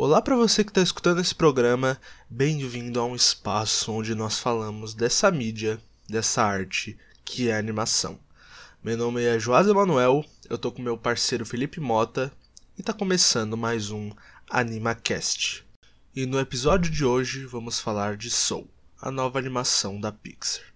Olá para você que está escutando esse programa, bem-vindo a um espaço onde nós falamos dessa mídia, dessa arte que é a animação. Meu nome é Joás Emanuel, eu tô com meu parceiro Felipe Mota e tá começando mais um AnimaCast. E no episódio de hoje vamos falar de Soul, a nova animação da Pixar.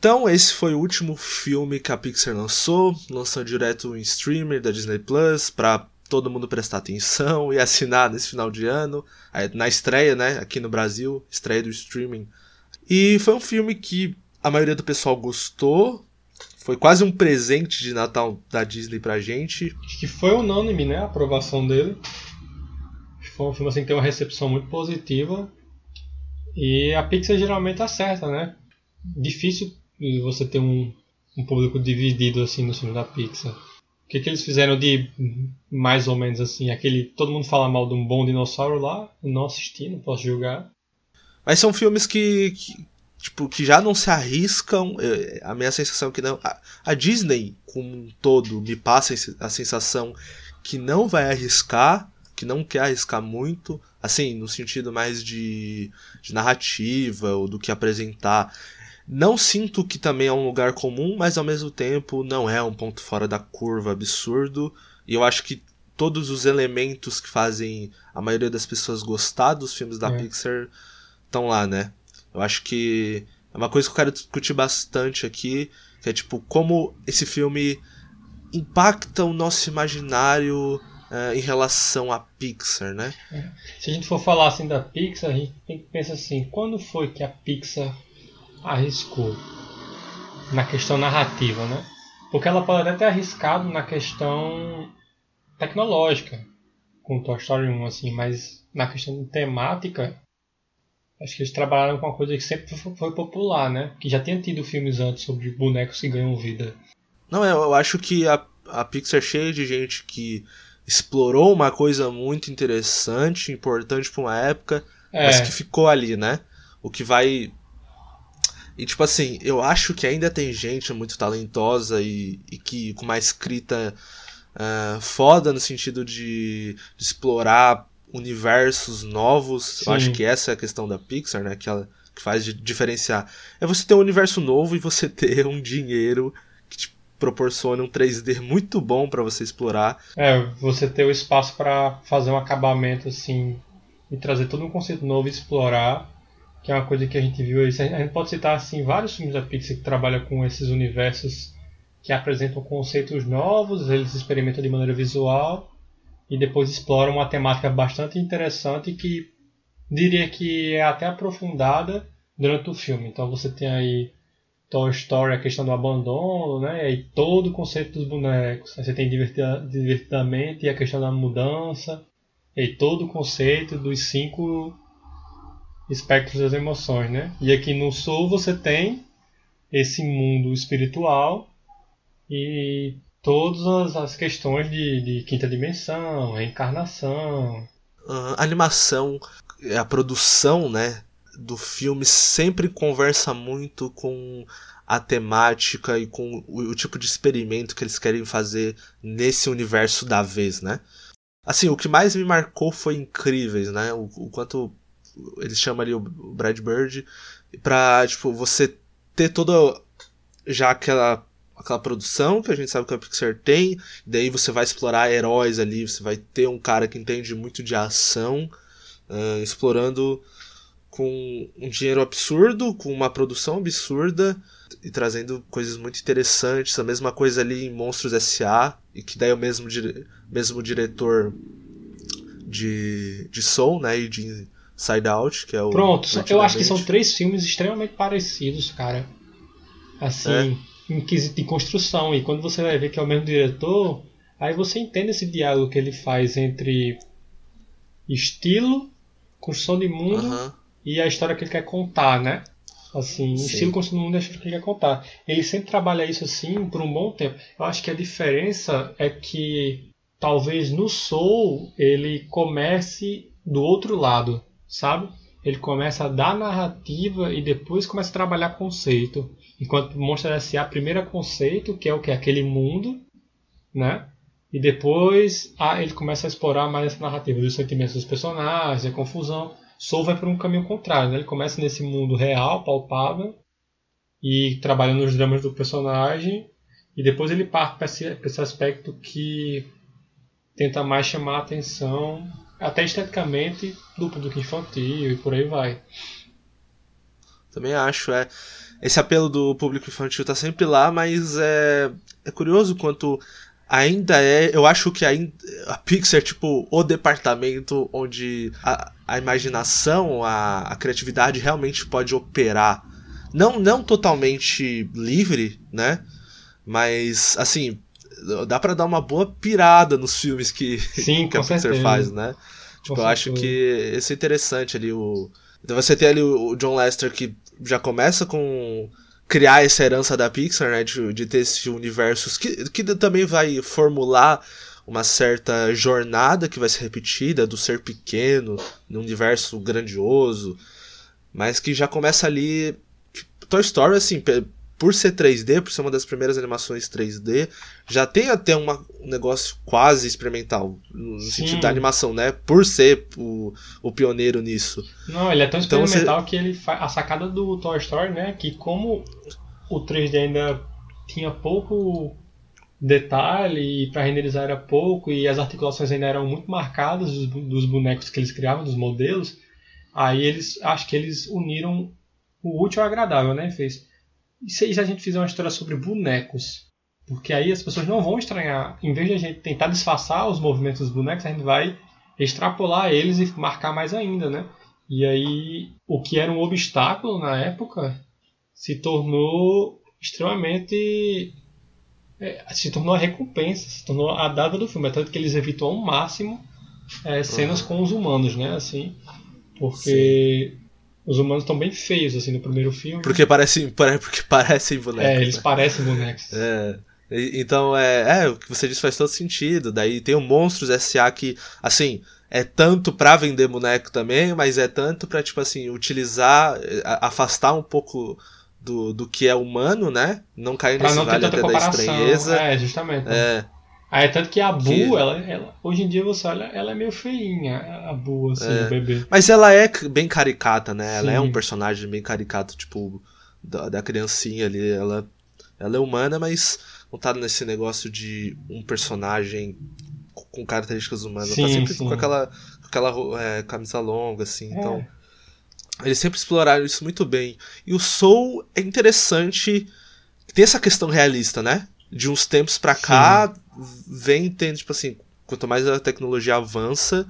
Então, esse foi o último filme que a Pixar lançou, lançou direto em streamer da Disney Plus para todo mundo prestar atenção e assinar nesse final de ano, na estreia, né, aqui no Brasil, estreia do streaming. E foi um filme que a maioria do pessoal gostou, foi quase um presente de Natal da Disney pra gente. Acho que foi unânime, né, a aprovação dele. Foi um filme assim que tem uma recepção muito positiva. E a Pixar geralmente acerta, né? Difícil e você ter um, um público dividido assim no filme da Pixar. O que, que eles fizeram de mais ou menos assim? Aquele. Todo mundo fala mal de um bom dinossauro lá. Não assisti, não posso julgar. Mas são filmes que, que tipo, que já não se arriscam. É, a minha sensação é que não. A, a, Disney, como um todo, me passa a sensação que não vai arriscar, que não quer arriscar muito, assim, no sentido mais de, de narrativa ou do que apresentar. Não sinto que também é um lugar comum, mas ao mesmo tempo não é um ponto fora da curva absurdo. E eu acho que todos os elementos que fazem a maioria das pessoas gostar dos filmes da é. Pixar estão lá, né? Eu acho que é uma coisa que eu quero discutir bastante aqui, que é tipo como esse filme impacta o nosso imaginário uh, em relação à Pixar, né? É. Se a gente for falar assim da Pixar, a gente tem que pensar assim, quando foi que a Pixar arriscou na questão narrativa, né? Porque ela pode até ter arriscado na questão tecnológica com Toy Story 1, assim, mas na questão temática, acho que eles trabalharam com uma coisa que sempre foi popular, né? Que já tinha tido filmes antes sobre bonecos que ganham vida. Não, eu acho que a, a Pixar é cheia de gente que explorou uma coisa muito interessante, importante para uma época, é. mas que ficou ali, né? O que vai e tipo assim, eu acho que ainda tem gente muito talentosa e, e que com uma escrita uh, foda no sentido de, de, explorar universos novos. Sim. Eu acho que essa é a questão da Pixar, né? Que ela que faz de diferenciar. É você ter um universo novo e você ter um dinheiro que te proporciona um 3D muito bom para você explorar. É, você ter o espaço para fazer um acabamento assim e trazer todo um conceito novo e explorar que é uma coisa que a gente viu. A gente pode citar assim, vários filmes da Pixar que trabalham com esses universos que apresentam conceitos novos, eles experimentam de maneira visual e depois exploram uma temática bastante interessante que diria que é até aprofundada durante o filme. Então você tem aí Toy Story, a questão do abandono, né? E todo o conceito dos bonecos. Aí você tem divertidamente a questão da mudança. E todo o conceito dos cinco espectros das emoções, né? E aqui no Sul você tem esse mundo espiritual e todas as questões de, de quinta dimensão, reencarnação. A animação, a produção, né, do filme sempre conversa muito com a temática e com o, o tipo de experimento que eles querem fazer nesse universo da vez, né? Assim, o que mais me marcou foi incríveis, né? O, o quanto eles chamam ali o Brad Bird, pra, tipo, você ter toda já aquela aquela produção que a gente sabe que a Pixar tem, daí você vai explorar heróis ali, você vai ter um cara que entende muito de ação, uh, explorando com um dinheiro absurdo, com uma produção absurda e trazendo coisas muito interessantes. A mesma coisa ali em Monstros S.A. e que daí é o mesmo, dire mesmo diretor de, de Soul, né, e de Side Out, que é o. Pronto, eu acho que são três filmes extremamente parecidos, cara. Assim, é. em quesito de construção. E quando você vai ver que é o mesmo diretor, aí você entende esse diálogo que ele faz entre estilo, construção de mundo uh -huh. e a história que ele quer contar, né? Assim, Sim. estilo, construção de mundo e a história que ele quer contar. Ele sempre trabalha isso assim por um bom tempo. Eu acho que a diferença é que talvez no Soul ele comece do outro lado sabe? ele começa a dar narrativa e depois começa a trabalhar conceito. Enquanto Monster S.A. primeiro é conceito, que é o que? Aquele mundo, né? E depois ah, ele começa a explorar mais essa narrativa dos sentimentos dos personagens, a confusão. Soul vai por um caminho contrário, né? Ele começa nesse mundo real, palpável, e trabalhando nos dramas do personagem, e depois ele parte para esse, esse aspecto que tenta mais chamar a atenção, até esteticamente, do público infantil e por aí vai. Também acho, é. Esse apelo do público infantil tá sempre lá, mas é, é curioso quanto ainda é. Eu acho que ainda, a Pixar é tipo o departamento onde a, a imaginação, a, a criatividade realmente pode operar. Não, não totalmente livre, né? Mas, assim, dá para dar uma boa pirada nos filmes que, Sim, que a Pixar certeza. faz, né? Tipo, Com eu acho certeza. que esse é interessante ali. O... Então você tem ali o John Lester que já começa com criar essa herança da Pixar, né? De, de ter esse universo que, que também vai formular uma certa jornada que vai ser repetida do ser pequeno num universo grandioso, mas que já começa ali. tipo, Toy Story, assim, por ser 3D, por ser uma das primeiras animações 3D, já tem até uma, um negócio quase experimental, no Sim. sentido da animação, né? Por ser o, o pioneiro nisso. Não, ele é tão Então experimental que ele fa... a sacada do Toy Story, né, que como o 3D ainda tinha pouco detalhe e para renderizar era pouco e as articulações ainda eram muito marcadas dos, dos bonecos que eles criavam, dos modelos, aí eles acho que eles uniram o útil ao agradável, né? Fez. E se, a gente fizer uma história sobre bonecos? Porque aí as pessoas não vão estranhar. Em vez de a gente tentar disfarçar os movimentos dos bonecos, a gente vai extrapolar eles e marcar mais ainda, né? E aí, o que era um obstáculo na época se tornou extremamente. é, se tornou a recompensa, se tornou a dada do filme. É tanto que eles evitam ao máximo é, cenas Uhum. com os humanos, né? Assim, porque os humanos estão bem feios assim no primeiro filme. Porque parecem, pare- porque parecem bonecos. é, eles né? parecem bonecos. É. Então, é, é, o que você disse faz todo sentido. Daí tem o Monstros S.A. que, assim, é tanto pra vender boneco também, mas é tanto pra, tipo assim, utilizar, afastar um pouco do, do que é humano, né? Não cair Pra nesse não vale até da estranheza. É, justamente. É, Aí é tanto que a Bu, Que- ela, ela- hoje em dia você olha, ela é meio feinha, a Bu, assim, É. o bebê. Mas ela é bem caricata, né? Ela é Sim. um personagem bem caricato, tipo, da, da criancinha ali. Ela, ela é humana, mas não tá nesse negócio de um personagem com- características humanas. Ela tá Sim, sempre sim. com aquela, com aquela é, camisa longa, assim. É. Então, eles sempre exploraram isso muito bem. E o Soul é interessante. Tem essa questão realista, né? De uns tempos pra cá, vem tendo, tipo assim, quanto mais a tecnologia avança,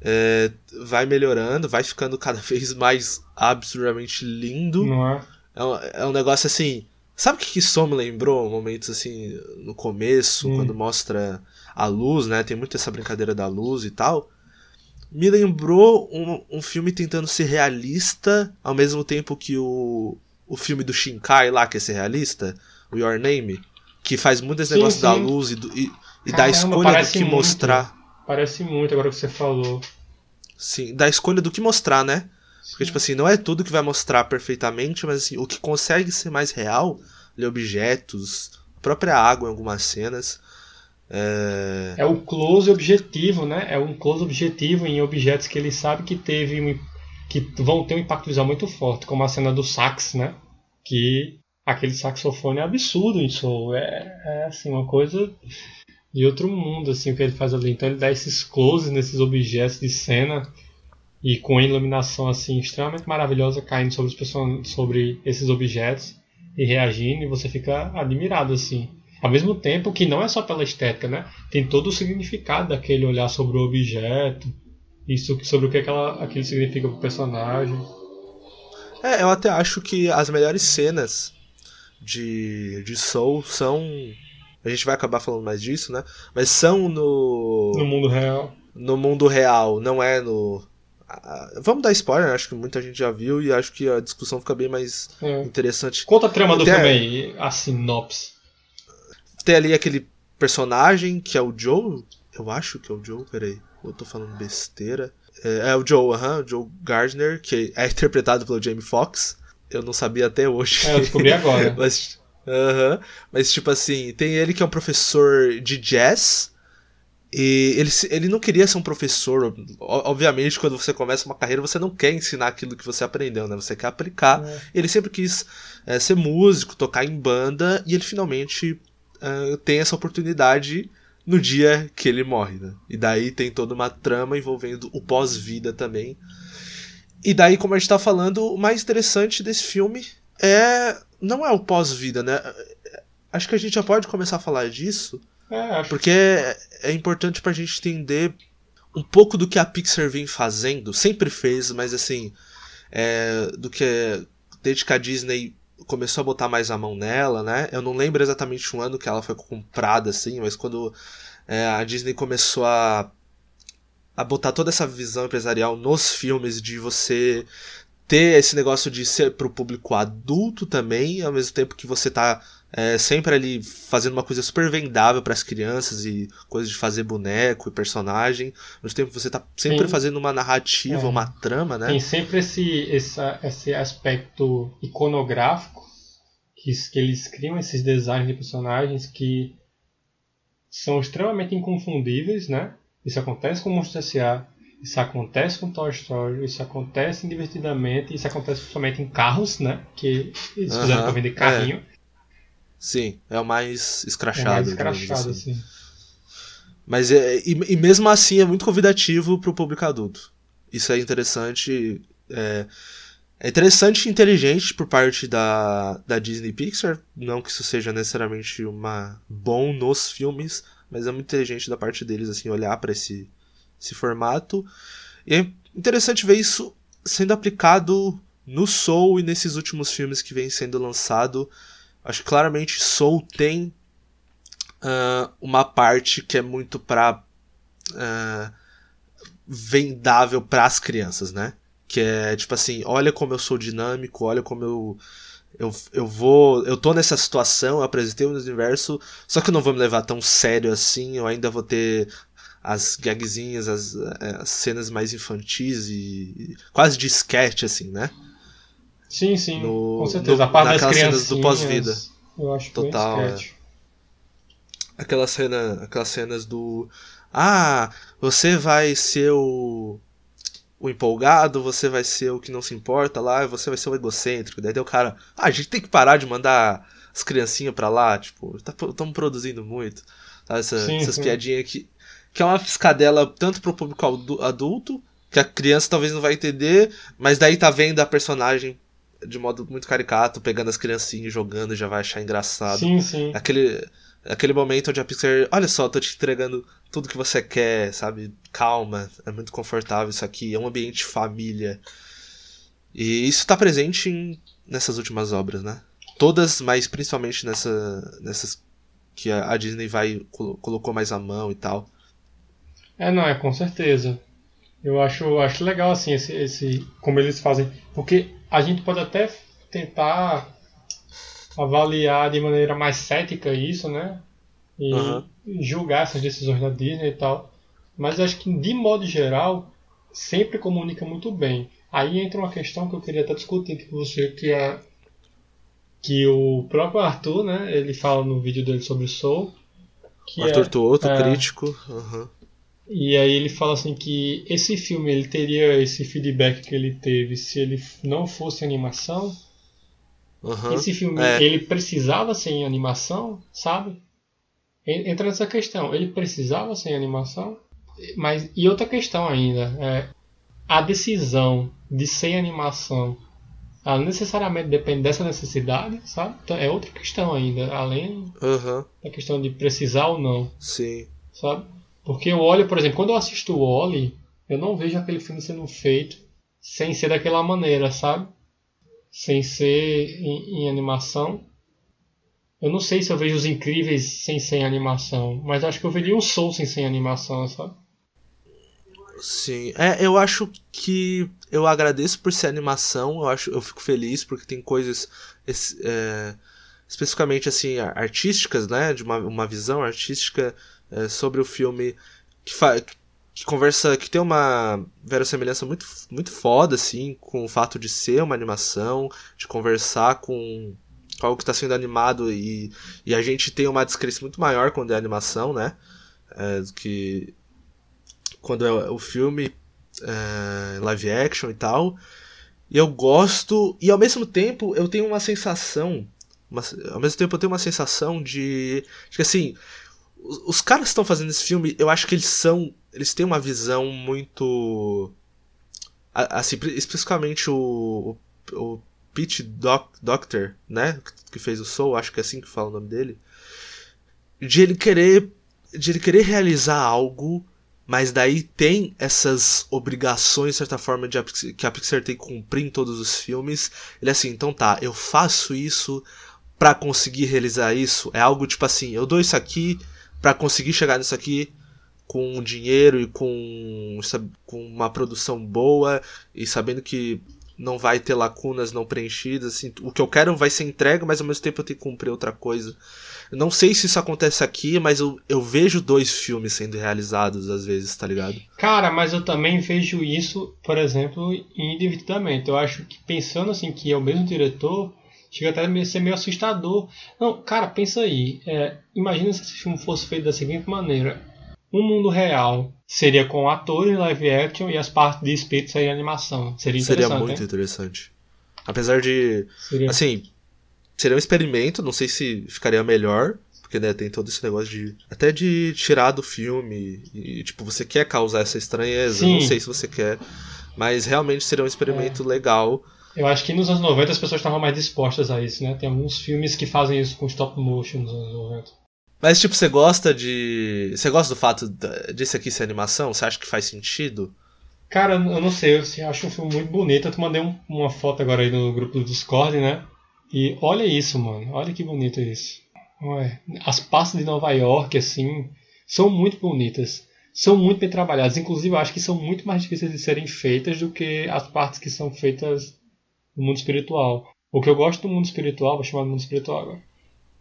é, vai melhorando, vai ficando cada vez mais absurdamente lindo. Não é? É um, é um negócio assim. Sabe o que, que isso me lembrou? Momentos assim, no começo, Hum. quando mostra a luz, né? Tem muito essa brincadeira da luz e tal. Me lembrou um, um filme tentando ser realista, ao mesmo tempo que o, o filme do Shinkai lá, que é ser realista, o Your Name, que faz muito esse Sim, negócio da sim. luz e, do- e, e da Caramba, escolha do que muito. mostrar. Parece muito agora que você falou. Sim, da escolha do que mostrar, né? Porque, tipo assim, não é tudo que vai mostrar perfeitamente, mas assim, o que consegue ser mais real, ali, objetos, a própria água em algumas cenas. É... É o close objetivo, né? É um close objetivo em objetos que ele sabe que teve um, que vão ter um impacto visual muito forte, como a cena do sax, né? Que aquele saxofone é absurdo em Soul. É, é assim, uma coisa de outro mundo, assim, o que ele faz ali. Então ele dá esses closes nesses objetos de cena e com a iluminação assim extremamente maravilhosa caindo sobre, os sobre esses objetos e reagindo, e você fica admirado assim. Ao mesmo tempo que não é só pela estética, né? Tem todo o significado daquele olhar sobre o objeto, isso sobre o que aquela, aquilo significa pro personagem. é, eu até acho que as melhores cenas de, de Soul são. A gente vai acabar falando mais disso, né? Mas são no. No mundo real. no mundo real, não é no. Vamos dar spoiler, acho que muita gente já viu e acho que a discussão fica bem mais É. interessante. Conta a trama do Tem- filme aí, a sinopse. Tem ali aquele personagem que é o Joe. Eu acho que é o Joe, peraí. Eu tô falando besteira. É, é o Joe, uh -huh, Joe Gardner, que é interpretado pelo Jamie Foxx. Eu não sabia até hoje. É, eu descobri agora. mas, uh -huh, mas, tipo assim, tem ele que é um professor de jazz. E ele, ele não queria ser um professor. Obviamente, quando você começa uma carreira, você não quer ensinar aquilo que você aprendeu, né? Você quer aplicar. É. Ele sempre quis é, ser músico, tocar em banda, e ele finalmente é, tem essa oportunidade no dia que ele morre, né? E daí tem toda uma trama envolvendo o pós-vida também. E daí, como a gente tá falando, o mais interessante desse filme é. Não é o pós-vida, né? Acho que a gente já pode começar a falar disso. É, porque é, é importante pra gente entender um pouco do que a Pixar vem fazendo. Sempre fez, mas assim. É, do que. Desde que a Disney começou a botar mais a mão nela, né? Eu não lembro exatamente o ano que ela foi comprada, assim, mas quando é, a Disney começou a, a botar toda essa visão empresarial nos filmes de você ter esse negócio de ser pro público adulto também, ao mesmo tempo que você tá é, sempre ali fazendo uma coisa super vendável para as crianças e coisas de fazer boneco e personagem. Ao mesmo tempo você tá sempre fazendo uma narrativa, é. uma trama, né? Tem sempre esse, esse, esse aspecto iconográfico que, que eles criam esses designs de personagens que são extremamente inconfundíveis, né? Isso acontece com Monstros S.A., isso acontece com Toy Story, isso acontece em Divertidamente, isso acontece somente em carros, né? Que eles uh -huh, fizeram pra vender carrinho. É. Sim, é o mais escrachado. É mais escrachado, assim. assim. Mas é, e, e, mesmo assim é muito convidativo pro público adulto. Isso é interessante. É, é interessante e inteligente por parte da, da Disney Pixar. Não que isso seja necessariamente uma bom nos filmes, mas é muito inteligente da parte deles assim olhar para esse, esse formato. E é interessante ver isso sendo aplicado no Soul e nesses últimos filmes que vem sendo lançado. Acho que claramente Soul tem uh, uma parte que é muito pra. Uh, vendável para as crianças, né? Que é tipo assim: olha como eu sou dinâmico, olha como eu. Eu, eu vou. Eu tô nessa situação, eu apresentei o universo, só que eu não vou me levar tão sério assim, eu ainda vou ter as gagzinhas, as, eh, as cenas mais infantis e. quase de sketch, assim, né? Sim, sim, no, com certeza. A parte das cenas do pós-vida. Eu acho Total. É. Aquela cena, aquelas cenas do. Ah, você vai ser o. O empolgado, você vai ser o que não se importa lá, você vai ser o egocêntrico. Daí, daí o cara. Ah, a gente tem que parar de mandar as criancinhas pra lá, tipo, estamos tá, produzindo muito. Tá? Essa, sim, essas sim. piadinhas que. Que é uma piscadela tanto pro público adulto, que a criança talvez não vai entender, mas daí tá vendo a personagem de modo muito caricato, pegando as criancinhas jogando já vai achar engraçado. Sim, sim. Aquele, aquele momento onde a Pixar, olha só, tô te entregando tudo que você quer, sabe? Calma, é muito confortável isso aqui, é um ambiente família. E isso está presente em, nessas últimas obras, né? Todas, mas principalmente nessa, nessas que a, Disney vai colocou mais a mão e tal. É, não, é com certeza. Eu acho, acho legal assim esse, esse como eles fazem, porque a gente pode até tentar avaliar de maneira mais cética isso, né? E uhum. julgar essas decisões da Disney e tal. Mas acho que, de modo geral, sempre comunica muito bem. Aí entra uma questão que eu queria até discutir com você, que é que o próprio Arthur, né, ele fala no vídeo dele sobre o Soul. Que Arthur é, Tuoto, é, crítico. Uhum. E aí ele fala assim que esse filme ele teria esse feedback que ele teve se ele não fosse animação. Uhum, esse filme é. ele precisava ser em animação, sabe? Entra nessa questão, ele precisava ser em animação, mas e outra questão ainda é a decisão de ser em animação, ela necessariamente depende dessa necessidade, sabe? Então, é outra questão ainda, além uhum. da questão de precisar ou não. Sim. Sabe? Porque eu olho, por exemplo, quando eu assisto o Oli, eu não vejo aquele filme sendo feito sem ser daquela maneira, sabe? Sem ser em, em animação. Eu não sei se eu vejo os incríveis sem ser em animação, mas acho que eu veria um Soul sem ser em animação, sabe? Sim, é, eu acho que eu agradeço por ser animação, eu acho, eu fico feliz porque tem coisas é, especificamente assim artísticas, né, de uma, uma visão artística é, sobre o filme que, que conversa, que tem uma verossemelhança muito, muito foda, assim, com o fato de ser uma animação, de conversar com algo que está sendo animado e, e a gente tem uma descrença muito maior quando é animação, né? É, que quando é o filme é, live action e tal. E eu gosto, e ao mesmo tempo eu tenho uma sensação, uma, ao mesmo tempo eu tenho uma sensação de, de que assim, os, caras que estão fazendo esse filme, eu acho que eles são, eles têm uma visão muito, assim, especificamente o, o, o Pete Doc, Doctor, né, que fez o Soul, acho que é assim que fala o nome dele, de ele querer, de ele querer realizar algo mas daí tem essas obrigações, de certa forma, de, que a Pixar tem que cumprir em todos os filmes. Ele é assim, então tá, eu faço isso para conseguir realizar isso. É algo tipo assim, eu dou isso aqui para conseguir chegar nisso aqui com dinheiro e com, com uma produção boa e sabendo que não vai ter lacunas não preenchidas. Assim, o que eu quero vai ser entregue, mas ao mesmo tempo eu tenho que cumprir outra coisa. Não sei se isso acontece aqui, mas eu, eu vejo dois filmes sendo realizados às vezes, tá ligado? Cara, mas eu também vejo isso, por exemplo, individualmente. Eu acho que pensando assim que é o mesmo diretor, chega até a ser meio assustador. Não, cara, pensa aí. É, imagina se esse filme fosse feito da seguinte maneira. Um mundo real seria com atores live action e as partes de espírito seria animação. Seria interessante. Seria muito hein? interessante. Apesar de. Seria. Assim, seria um experimento, não sei se ficaria melhor, porque né, tem todo esse negócio de. Até de tirar do filme. E, tipo, você quer causar essa estranheza, Sim. não sei se você quer. Mas realmente seria um experimento É. legal. Eu acho que nos anos 90 as pessoas estavam mais dispostas a isso, né? Tem alguns filmes que fazem isso com stop motion nos anos 90. Mas, tipo, você gosta de. Você gosta do fato disso aqui ser animação? Você acha que faz sentido? Cara, eu não sei, eu assim, acho um filme muito bonito. Eu te mandei um- uma foto agora aí no grupo do Discord, né? E olha isso, mano. Olha que bonito isso. Ué, as pastas de Nova York, assim, são muito bonitas. São muito bem trabalhadas. Inclusive, eu acho que são muito mais difíceis de serem feitas do que as partes que são feitas no mundo espiritual. O que eu gosto do mundo espiritual, vou chamar de mundo espiritual agora,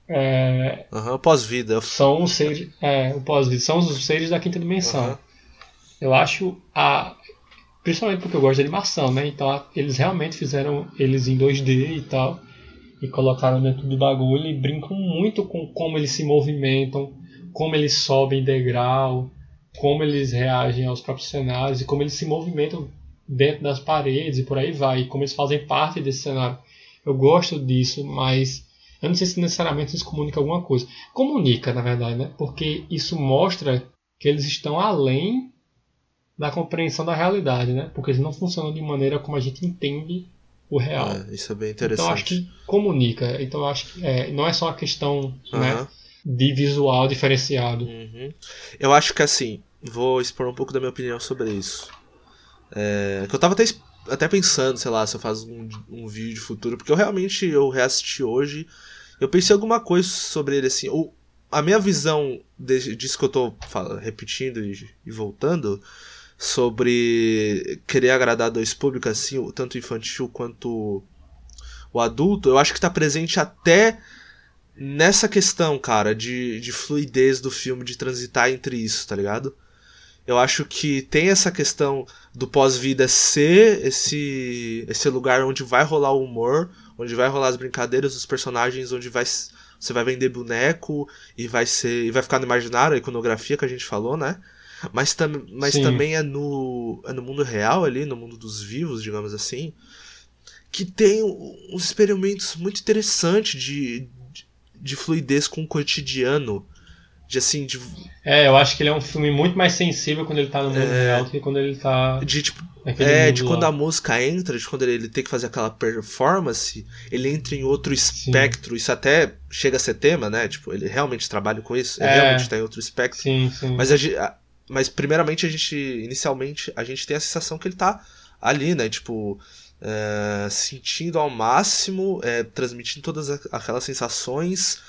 é, Aham, pós-vida. são os seres, é, o pós-vida, são os seres da quinta dimensão. Aham. Eu acho a principalmente porque eu gosto de animação, né? Então a- eles realmente fizeram eles em 2D e tal e colocaram dentro do bagulho e brincam muito com como eles se movimentam, como eles sobem degrau, como eles reagem aos próprios cenários e como eles se movimentam dentro das paredes e por aí vai, e como eles fazem parte desse cenário. Eu gosto disso, mas eu não sei se necessariamente isso comunica alguma coisa. Comunica, na verdade, né? Porque isso mostra que eles estão além da compreensão da realidade, né? Porque eles não funcionam de maneira como a gente entende o real. É, isso é bem então interessante. acho que comunica. Então eu acho que é, não é só uma questão né, Aham. de visual diferenciado. Uhum. Eu acho que assim, vou expor um pouco da minha opinião sobre isso. É, que eu tava até, até pensando, sei lá, se eu faço um, um vídeo futuro, porque eu realmente eu reassisti hoje, eu pensei alguma coisa sobre ele assim. O, a minha visão de- disso que eu tô repetindo e, e voltando sobre querer agradar dois públicos, assim, tanto infantil quanto o adulto, eu acho que tá presente até nessa questão, cara, de, de fluidez do filme, de transitar entre isso, tá ligado? Eu acho que tem essa questão do pós-vida ser esse, esse lugar onde vai rolar o humor, onde vai rolar as brincadeiras dos personagens, onde vai, você vai vender boneco e vai ser e vai ficar no imaginário, a iconografia que a gente falou, né? Mas, tam, mas Sim. também é no, é no mundo real ali, no mundo dos vivos, digamos assim, que tem uns experimentos muito interessantes de, de, de fluidez com o cotidiano. De assim, de, É, eu acho que ele é um filme muito mais sensível quando ele tá no mundo É. real do que quando ele tá de tipo, É, de lá. quando a música entra, de quando ele tem que fazer aquela performance, ele entra em outro espectro. Isso até chega a ser tema, né? Tipo, ele realmente trabalha com isso, ele É. realmente tá em outro espectro. Sim, sim. Mas, a mas primeiramente a gente, inicialmente, a gente tem a sensação que ele tá ali, né? Tipo, é, sentindo ao máximo, é, transmitindo todas aquelas sensações.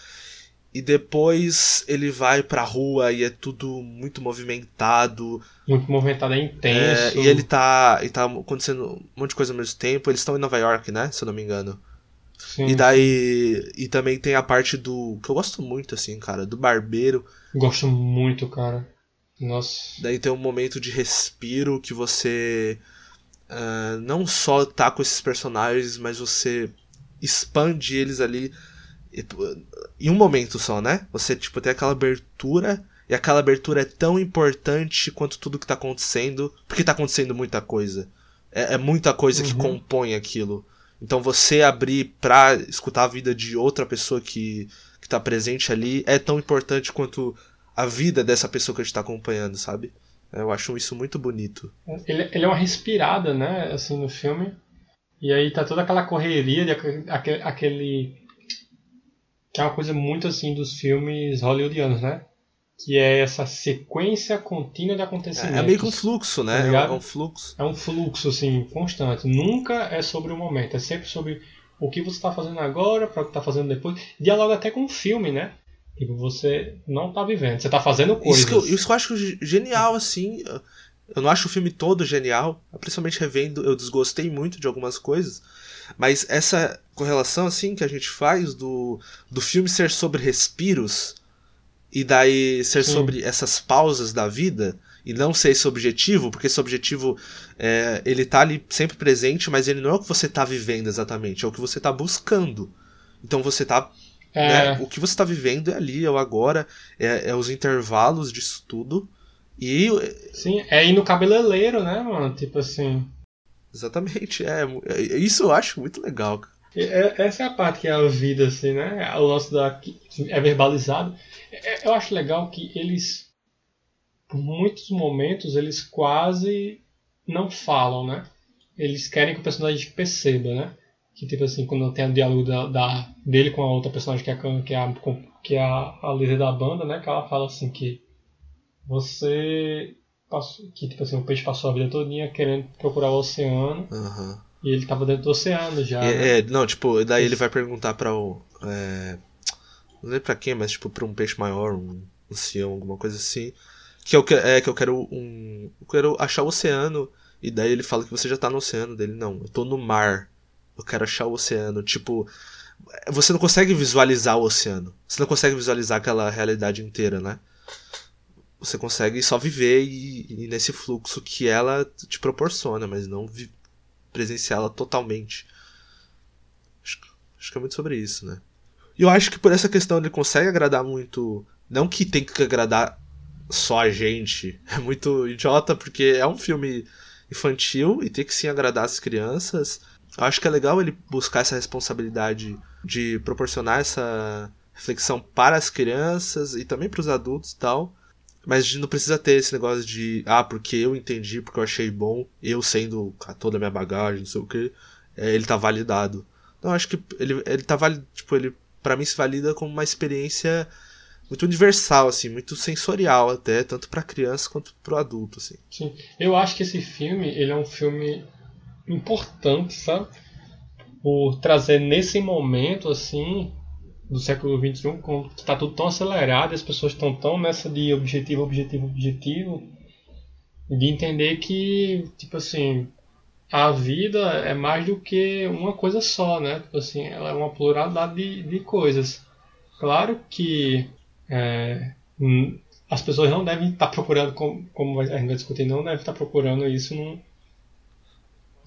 E depois ele vai pra rua e é tudo muito movimentado, Muito movimentado, é é, intenso. e ele tá. E tá acontecendo um monte de coisa ao mesmo tempo. Eles estão em Nova York, né? Se eu não me engano. Sim, E daí. E também tem a parte do. Que eu gosto muito, assim, cara, do barbeiro. Gosto muito, cara. Nossa. Daí tem um momento de respiro que você uh, não só tá com esses personagens, mas você expande eles ali em um momento só, né? Você tipo tem aquela abertura e aquela abertura é tão importante quanto tudo que tá acontecendo, porque tá acontecendo muita coisa. É, é muita coisa uhum. que compõe aquilo. Então você abrir pra escutar a vida de outra pessoa que, que tá presente ali é tão importante quanto a vida dessa pessoa que a gente tá acompanhando, sabe? Eu acho isso muito bonito. Ele, ele é uma respirada, né, assim, no filme. E aí tá toda aquela correria de aquele, aquele que é uma coisa muito assim dos filmes hollywoodianos, né? Que é essa sequência contínua de acontecimentos. É, é meio que um fluxo, né? Tá é um fluxo. É um fluxo, assim, constante. Nunca é sobre o momento, é sempre sobre o que você está fazendo agora, para o que está fazendo depois. Dialoga até com o filme, né? Tipo, você não está vivendo, você está fazendo coisas. Isso que, eu, isso que eu acho genial, assim. Eu não acho o filme todo genial, principalmente revendo, eu desgostei muito de algumas coisas. Mas essa correlação assim que a gente faz do, do filme ser sobre respiros e daí ser Sim. sobre essas pausas da vida e não ser esse objetivo, porque esse objetivo é, ele tá ali sempre presente, mas ele não é o que você tá vivendo exatamente, é o que você tá buscando. Então você tá. É... Né, o que você tá vivendo é ali, é o agora, é, é os intervalos disso tudo. E. Sim, é ir no cabeleireiro, né, mano? Tipo assim. Exatamente, é, é, isso eu acho muito legal. É, essa é a parte que é a vida, assim, né? O nosso da, é verbalizado. É, eu acho legal que eles, por muitos momentos, eles quase não falam, né? Eles querem que o personagem perceba, né? Que tipo assim, quando tem o diálogo da, da, dele com a outra personagem que é, a, que é, a, que é a, a líder da banda, né? Que ela fala assim que você passou, que tipo assim, o peixe passou a vida todinha querendo procurar o oceano. Uhum. E ele tava dentro do oceano já. É, né? é não, tipo, daí ele vai perguntar para o. É, não sei pra quem, mas tipo, pra um peixe maior, um ancião, alguma coisa assim. Que eu, é, que eu quero um. Eu quero achar o oceano. E daí ele fala que você já tá no oceano dele. Não, eu tô no mar. Eu quero achar o oceano. Tipo, você não consegue visualizar o oceano. Você não consegue visualizar aquela realidade inteira, né? você consegue só viver e, e nesse fluxo que ela te proporciona, mas não presenciá-la totalmente. Acho, acho, que é muito sobre isso, né? E eu acho que por essa questão ele consegue agradar muito. Não que tem que agradar só a gente. É muito idiota, porque é um filme infantil e tem que sim agradar as crianças. Eu acho que é legal ele buscar essa responsabilidade de proporcionar essa reflexão para as crianças e também para os adultos e tal. Mas não precisa ter esse negócio de, ah, porque eu entendi, porque eu achei bom, eu sendo toda a minha bagagem, não sei o que, é, ele tá validado. Não, acho que ele, ele tá validado, tipo, ele para mim se valida como uma experiência muito universal, assim, muito sensorial até, tanto para criança quanto para o adulto, assim. Sim, eu acho que esse filme, ele é um filme importante, sabe? Por trazer nesse momento, assim, do século XXI, que está tudo tão acelerado, as pessoas estão tão nessa de objetivo, objetivo, objetivo, de entender que, tipo assim, a vida é mais do que uma coisa só, né? Tipo assim, ela é uma pluralidade de, de coisas. Claro que é, as pessoas não devem estar procurando, como, como a gente vai discutir, não devem estar procurando isso num,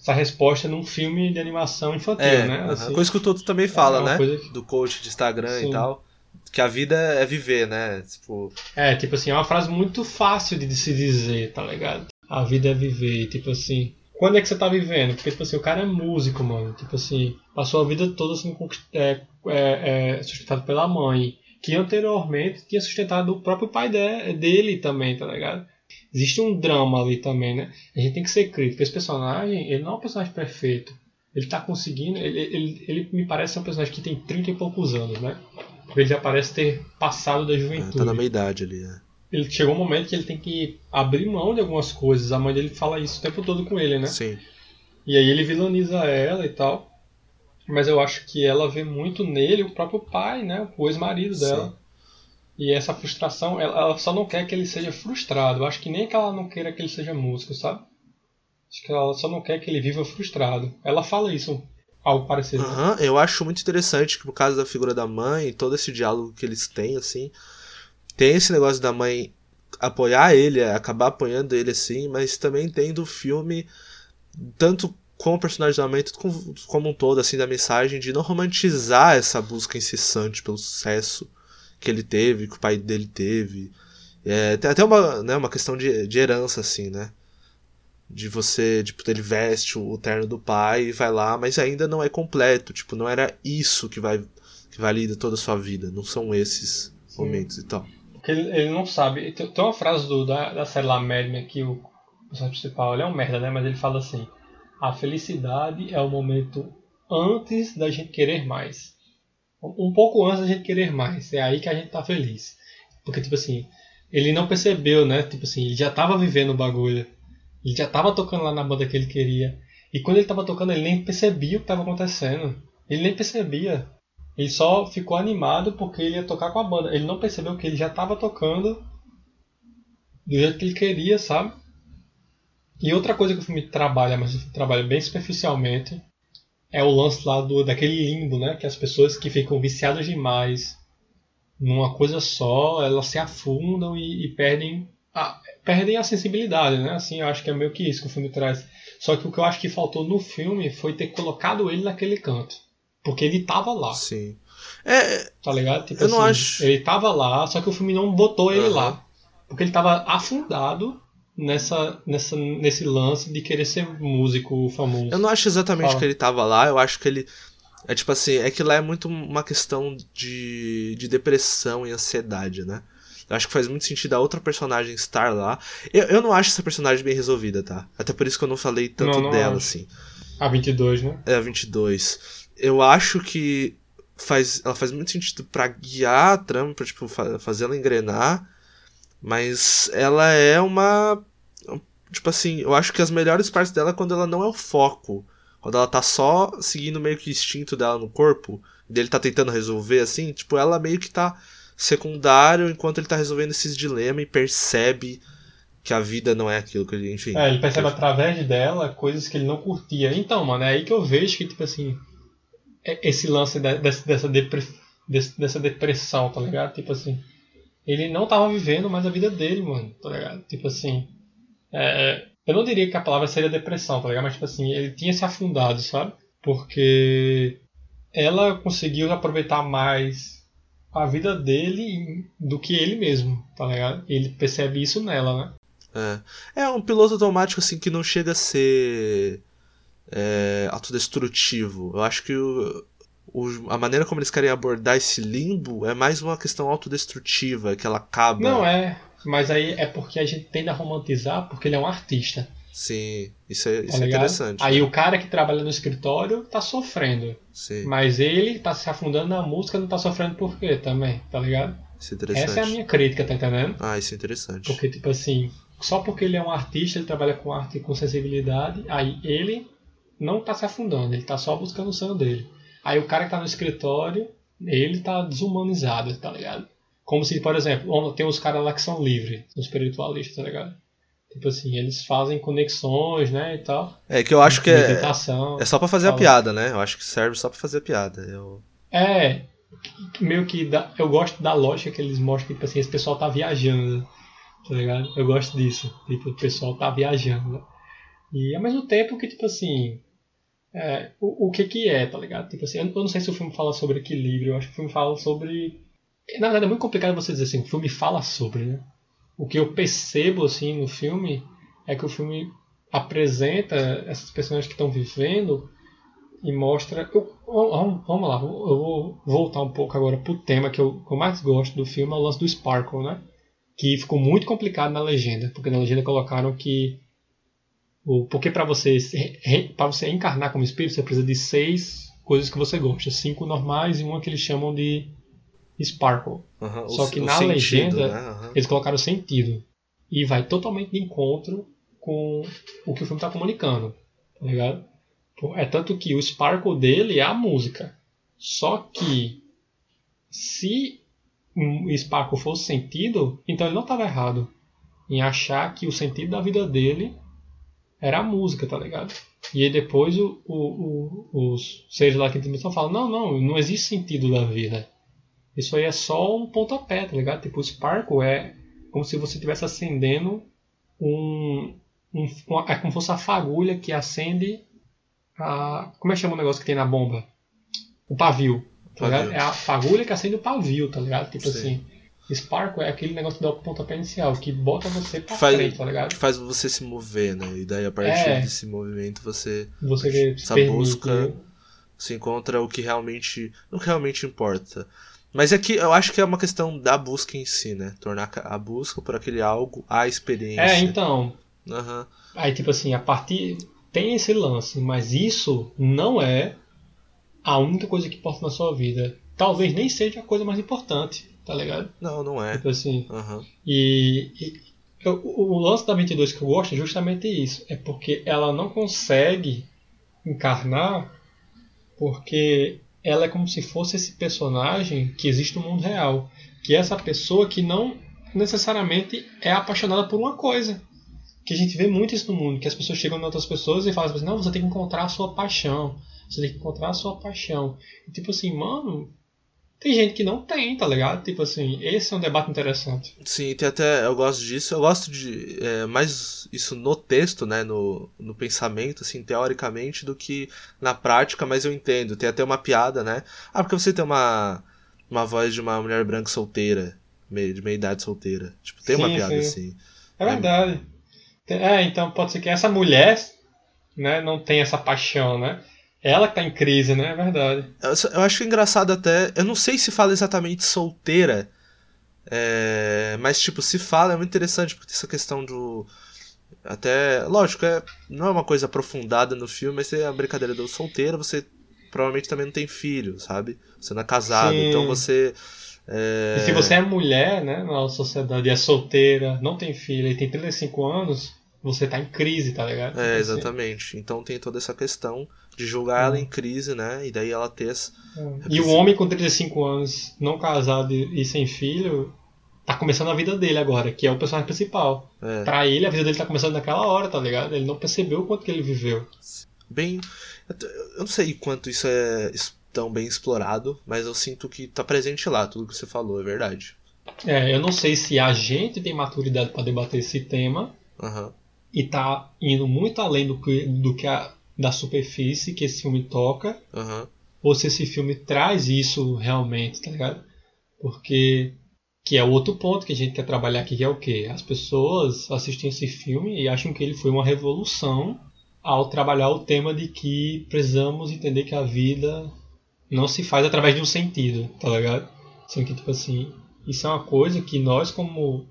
essa resposta num filme de animação infantil, é, né? Assim, coisa que o Toto também fala, é né? Que... Do coach de Instagram Sim. e tal. Que a vida é viver, né? Tipo... É, tipo assim, é uma frase muito fácil de se dizer, tá ligado? A vida é viver, tipo assim. Quando é que você tá vivendo? Porque, tipo assim, o cara é músico, mano. Tipo assim, passou a vida toda assim, é, é, é, sustentado pela mãe. Que anteriormente tinha sustentado o próprio pai de, dele também, tá ligado? Existe um drama ali também, né? A gente tem que ser crítico. Esse personagem, ele não é um personagem perfeito. Ele tá conseguindo. Ele, ele, ele me parece ser um personagem que tem 30 e poucos anos, né? Porque ele já parece ter passado da juventude. É, tá na meia idade ali, né? Ele chegou um momento que ele tem que abrir mão de algumas coisas. A mãe dele fala isso o tempo todo com ele, né? Sim. E aí ele vilaniza ela e tal. Mas eu acho que ela vê muito nele o próprio pai, né? O ex-marido dela. E essa frustração, ela, ela, só não quer que ele seja frustrado. Acho que nem que ela não queira que ele seja músico, sabe? Acho que ela só não quer que ele viva frustrado. Ela fala isso, algo parecido. Uhum, eu acho muito interessante que, por causa da figura da mãe, todo esse diálogo que eles têm, assim, tem esse negócio da mãe apoiar ele, acabar apoiando ele assim, mas também tendo o filme tanto com o personagemento como um todo, assim, da mensagem de não romantizar essa busca incessante pelo sucesso que ele teve, que o pai dele teve. É, tem até uma, né, uma questão de, de herança, assim, né? De você, tipo, ele veste o terno do pai e vai lá, mas ainda não é completo. Tipo, não era isso que vai que valida toda a sua vida. Não são esses Sim. momentos e tal. Porque ele, ele não sabe. Tem, tem uma frase do, da, da série lá, Mad Men, que o personagem principal, ele é um merda, né? Mas ele fala assim: A felicidade é o momento antes da gente querer mais. Um pouco antes da gente querer mais. É aí que a gente tá feliz. Porque, tipo assim, ele não percebeu, né? Tipo assim, ele já tava vivendo o bagulho. Ele já tava tocando lá na banda que ele queria. E quando ele tava tocando, ele nem percebia o que tava acontecendo. Ele nem percebia. Ele só ficou animado porque ele ia tocar com a banda. Ele não percebeu que ele já tava tocando do jeito que ele queria, sabe? E outra coisa que o filme trabalha, mas o filme trabalha bem superficialmente, é o lance lá do, daquele limbo, né? Que as pessoas que ficam viciadas demais numa coisa só, elas se afundam e, e perdem, a, perdem a sensibilidade, né? Assim, eu acho que é meio que isso que o filme traz. Só que o que eu acho que faltou no filme foi ter colocado ele naquele canto. Porque ele tava lá. Sim. É, tá ligado? Tipo eu assim, não acho. Ele tava lá, só que o filme não botou ele uhum. lá. Porque ele tava afundado nessa, nessa, nesse lance de querer ser músico famoso. Eu não acho exatamente Fala. que ele tava lá, eu acho que ele é tipo assim, é que lá é muito uma questão de, de depressão e ansiedade, né? Eu acho que faz muito sentido a outra personagem estar lá. Eu, eu não acho essa personagem bem resolvida, tá? Até por isso que eu não falei tanto não, não dela, acho. assim. A 22, né? É, a 22. Eu acho que faz, ela faz muito sentido para guiar a trama, pra, tipo, fazer ela engrenar. Mas ela é uma. Tipo assim, eu acho que as melhores partes dela é quando ela não é o foco. Quando ela tá só seguindo meio que o instinto dela no corpo, dele tá tentando resolver assim, tipo, ela meio que tá secundário enquanto ele tá resolvendo esses dilemas e percebe que a vida não é aquilo que ele, enfim. É, ele percebe através dela coisas que ele não curtia. Então, mano, é aí que eu vejo que, tipo assim, é, esse lance dessa, dessa, dessa depressão, tá ligado? Tipo assim, ele não tava vivendo mais a vida dele, mano, tá ligado? Tipo assim, é, eu não diria que a palavra seria depressão, tá ligado? Mas, tipo assim, ele tinha se afundado, sabe? Porque ela conseguiu aproveitar mais a vida dele do que ele mesmo, tá ligado? Ele percebe isso nela, né? É, é um piloto automático, assim, que não chega a ser é, autodestrutivo. Eu acho que o, o, a maneira como eles querem abordar esse limbo é mais uma questão autodestrutiva, que ela acaba. Não, é. Mas aí é porque a gente tende a romantizar porque ele é um artista. Sim, isso é, isso tá é interessante. Aí né? o cara que trabalha no escritório tá sofrendo. Sim. Mas ele tá se afundando na música não tá sofrendo por quê também, tá ligado? Isso é interessante. Essa é a minha crítica, tá entendendo? Ah, isso é interessante. Porque, tipo assim, só porque ele é um artista, ele trabalha com arte e com sensibilidade, aí ele não tá se afundando, ele tá só buscando o sonho dele. Aí o cara que tá no escritório, ele tá desumanizado, tá ligado? Como se, por exemplo, tem os caras lá que são livres, os espiritualistas, tá ligado? Tipo assim, eles fazem conexões, né, e tal. É que eu acho que é, é só para fazer fala. a piada, né? Eu acho que serve só para fazer a piada. Eu... É, meio que dá, eu gosto da lógica que eles mostram, tipo assim, esse pessoal tá viajando, tá ligado? Eu gosto disso, tipo, o pessoal tá viajando? E ao mesmo tempo que, tipo assim, é, o, o que que é, tá ligado? Tipo assim, eu não sei se o filme fala sobre equilíbrio, eu acho que o filme fala sobre na verdade é muito complicado você dizer assim, o filme fala sobre, né? O que eu percebo assim no filme é que o filme apresenta essas pessoas que estão vivendo e mostra. Eu, vamos, vamos lá, eu vou voltar um pouco agora pro tema que eu, que eu mais gosto do filme, é o lance do Sparkle, né? Que ficou muito complicado na legenda, porque na legenda colocaram que porque para você para você encarnar como espírito você precisa de seis coisas que você gosta, cinco normais e uma que eles chamam de Sparkle. Uhum, Só que na legenda né? uhum. eles colocaram sentido. E vai totalmente de encontro com o que o filme está comunicando. Tá ligado? É tanto que o Sparkle dele é a música. Só que se o Sparkle fosse sentido, então ele não estava errado em achar que o sentido da vida dele era a música, tá ligado? E aí depois o, o, o, os seres lá que estão falam, não, não, não existe sentido da vida. Isso aí é só um pontapé, tá ligado? Tipo, o Sparkle é, como se você estivesse acendendo um, um, uma, é como se fosse a fagulha que acende a. Como é que chama o negócio que tem na bomba? O pavio. Tá ligado? É a fagulha que acende o pavio, tá ligado? Tipo Sim. assim. Sparkle é aquele negócio que dá o pontapé inicial, que bota você pra faz, frente, tá ligado? Que faz você se mover, né? E daí a partir é, desse movimento você. Você essa busca se encontra o que realmente. o que realmente importa. Mas é que eu acho que é uma questão da busca em si, né? Tornar a busca por aquele algo a experiência. É, então. Uhum. Aí, tipo assim, a partir. Tem esse lance, mas isso não é a única coisa que importa na sua vida. Talvez nem seja a coisa mais importante, tá ligado? Não, não é. Tipo assim. Uhum. E, e eu, o lance da 22 que eu gosto é justamente isso. É porque ela não consegue encarnar porque ela é como se fosse esse personagem que existe no mundo real. Que é essa pessoa que não necessariamente é apaixonada por uma coisa. Que a gente vê muito isso no mundo, que as pessoas chegam em outras pessoas e falam assim, não, você tem que encontrar a sua paixão. Você tem que encontrar a sua paixão. E tipo assim, mano, tem gente que não tem, tá ligado? Tipo assim, esse é um debate interessante. Sim, tem até. Eu gosto disso. Eu gosto de. É, mais isso no texto, né? No, no pensamento, assim, teoricamente, do que na prática, mas eu entendo. Tem até uma piada, né? Ah, porque você tem uma. Uma voz de uma mulher branca solteira. Meio, de meia idade solteira. Tipo, tem sim, uma piada sim. assim. É verdade. É, então pode ser que essa mulher, né, não tenha essa paixão, né? Ela que tá em crise, né? É verdade. Eu, eu acho engraçado até. Eu não sei se fala exatamente solteira. É, mas, tipo, se fala é muito interessante, porque essa questão do. Até. Lógico, é, não é uma coisa aprofundada no filme, mas é a brincadeira do solteiro, você provavelmente também não tem filho, sabe? Você não é casado, Sim. então você. É... E se você é mulher, né, na sociedade, e é solteira, não tem filho e tem 35 anos, você tá em crise, tá ligado? É, exatamente. Então tem toda essa questão de julgar ela em crise, né? E daí ela ter. Essa... E o homem com 35 anos, não casado e sem filho, tá começando a vida dele agora, que é o personagem principal. É. Pra ele, a vida dele tá começando naquela hora, tá ligado? Ele não percebeu o quanto que ele viveu. Bem. Eu não sei quanto isso é tão bem explorado, mas eu sinto que tá presente lá, tudo que você falou, é verdade. É, eu não sei se a gente tem maturidade para debater esse tema. Uhum. E tá indo muito além do que, do que a, da superfície que esse filme toca, uhum. ou se esse filme traz isso realmente, tá ligado? Porque que é outro ponto que a gente quer trabalhar aqui, que é o quê? As pessoas assistem esse filme e acham que ele foi uma revolução ao trabalhar o tema de que precisamos entender que a vida não se faz através de um sentido, tá ligado? Sendo que, tipo assim, isso é uma coisa que nós, como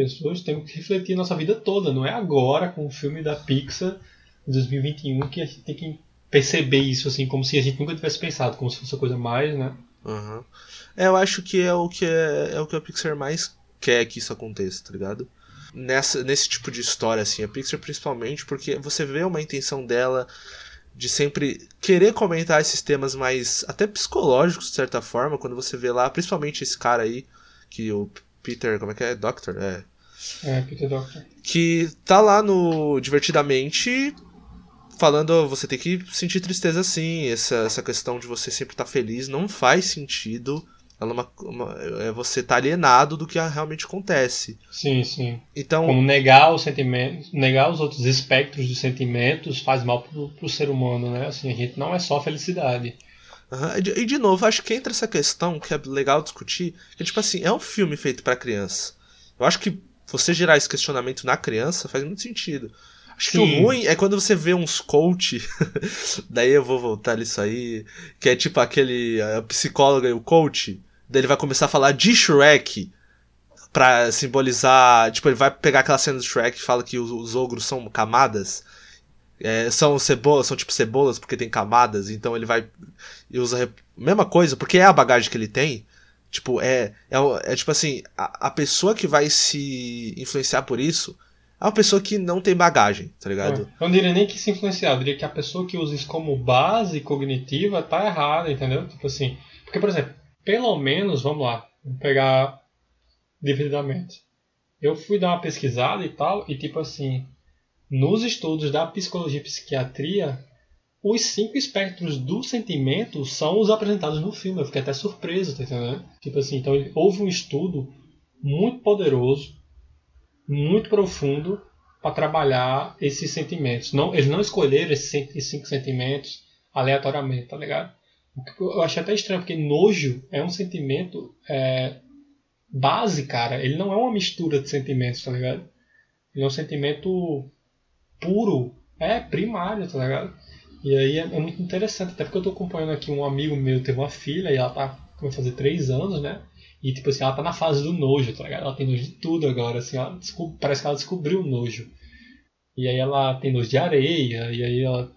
pessoas, temos que refletir nossa vida toda, não é agora com o filme da Pixar 2021 que a gente tem que perceber isso, assim, como se a gente nunca tivesse pensado, como se fosse a coisa mais, né? Uhum. É, eu acho que é o que é, é o que a Pixar mais quer que isso aconteça, tá ligado? Nessa, nesse tipo de história, assim, a Pixar principalmente, porque você vê uma intenção dela de sempre querer comentar esses temas mais até psicológicos, de certa forma, quando você vê lá, principalmente esse cara aí, que o Peter, como é que é? Doctor? É. É, Peter Doctor. Que tá lá no Divertidamente falando, você tem que sentir tristeza sim, essa, essa questão de você sempre estar tá feliz não faz sentido. Ela é, uma, uma, é você estar tá alienado do que realmente acontece. Sim, sim. Então, Como negar os sentimentos, negar os outros espectros dos sentimentos faz mal pro, pro ser humano, né? Assim, a gente não é só felicidade. Uhum. E, de, e de novo, acho que entra essa questão que é legal discutir, que tipo assim, é um filme feito para criança. Eu acho que você gerar esse questionamento na criança faz muito sentido. Acho Sim. que o ruim é quando você vê uns coach, daí eu vou voltar nisso aí, que é tipo aquele a psicóloga e o coach, daí ele vai começar a falar de Shrek pra simbolizar, tipo, ele vai pegar aquela cena do Shrek e fala que os, os ogros são camadas, é, são cebolas, são tipo cebolas porque tem camadas, então ele vai e usa mesma coisa, porque é a bagagem que ele tem, tipo, é, é, é tipo assim, a, a pessoa que vai se influenciar por isso é uma pessoa que não tem bagagem, tá ligado? É, eu não diria nem que se influenciar, eu diria que a pessoa que usa isso como base cognitiva tá errada, entendeu? Tipo assim. Porque, por exemplo, pelo menos, vamos lá, vamos pegar divididamente. Eu fui dar uma pesquisada e tal, e tipo assim, nos estudos da psicologia e psiquiatria, os cinco espectros do sentimento são os apresentados no filme. Eu fiquei até surpreso, tá entendendo? Tipo assim, então houve um estudo muito poderoso muito profundo para trabalhar esses sentimentos. Não, eles não escolheram esses cinco sentimentos aleatoriamente, tá ligado? Eu achei até estranho, porque nojo é um sentimento é, base, cara. Ele não é uma mistura de sentimentos, tá ligado? Ele é um sentimento puro, é primário, tá ligado? E aí é, é muito interessante, até porque eu tô acompanhando aqui um amigo meu, teve uma filha e ela tá vai fazer três anos, né? E tipo assim, ela tá na fase do nojo, tá ligado? Ela tem nojo de tudo agora, assim, ela parece que ela descobriu o nojo. E aí ela tem nojo de areia, e aí ela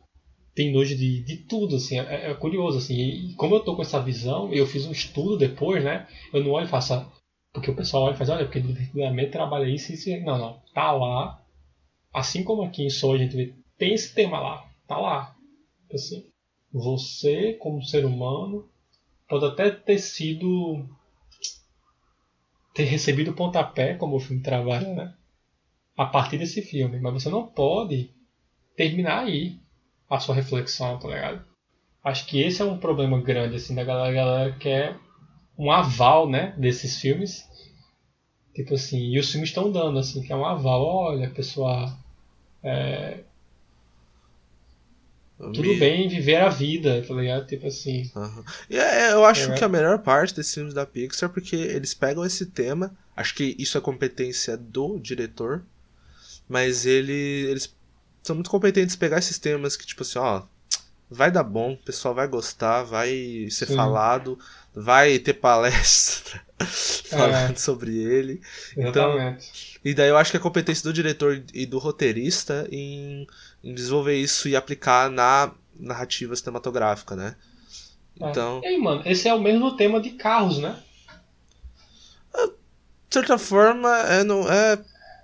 tem nojo de, de tudo, assim, é, é curioso, assim. E como eu tô com essa visão, eu fiz um estudo depois, né? Eu não olho e faço. Porque o pessoal olha e faz, olha, porque divertidamente trabalha isso e isso. Não, não. Tá lá. Assim como aqui em Soul a gente vê, tem esse tema lá. Tá lá. Assim, você, como ser humano, pode até ter sido. ter recebido o pontapé, como o filme trabalha, né? A partir desse filme. Mas você não pode terminar aí a sua reflexão, tá ligado? Acho que esse é um problema grande, assim, da galera. Galera quer um aval, né, desses filmes. Tipo assim, e os filmes estão dando, assim, que é um aval. Olha, pessoal, é, tudo Me... bem viver a vida, tá ligado? Tipo assim. Uhum. E é, eu acho é. que a melhor parte desses filmes da Pixar é porque eles pegam esse tema, acho que isso é competência do diretor, mas ele, eles são muito competentes em pegar esses temas que, tipo assim, ó, vai dar bom, o pessoal vai gostar, vai ser Sim. falado, vai ter palestra falando é. sobre ele. Então, Exatamente. Então, e daí eu acho que a competência do diretor e do roteirista em, em desenvolver isso e aplicar na narrativa cinematográfica, né? É. Então. É. E aí, mano, esse é o mesmo tema de carros, né? É, de certa forma, é, não, é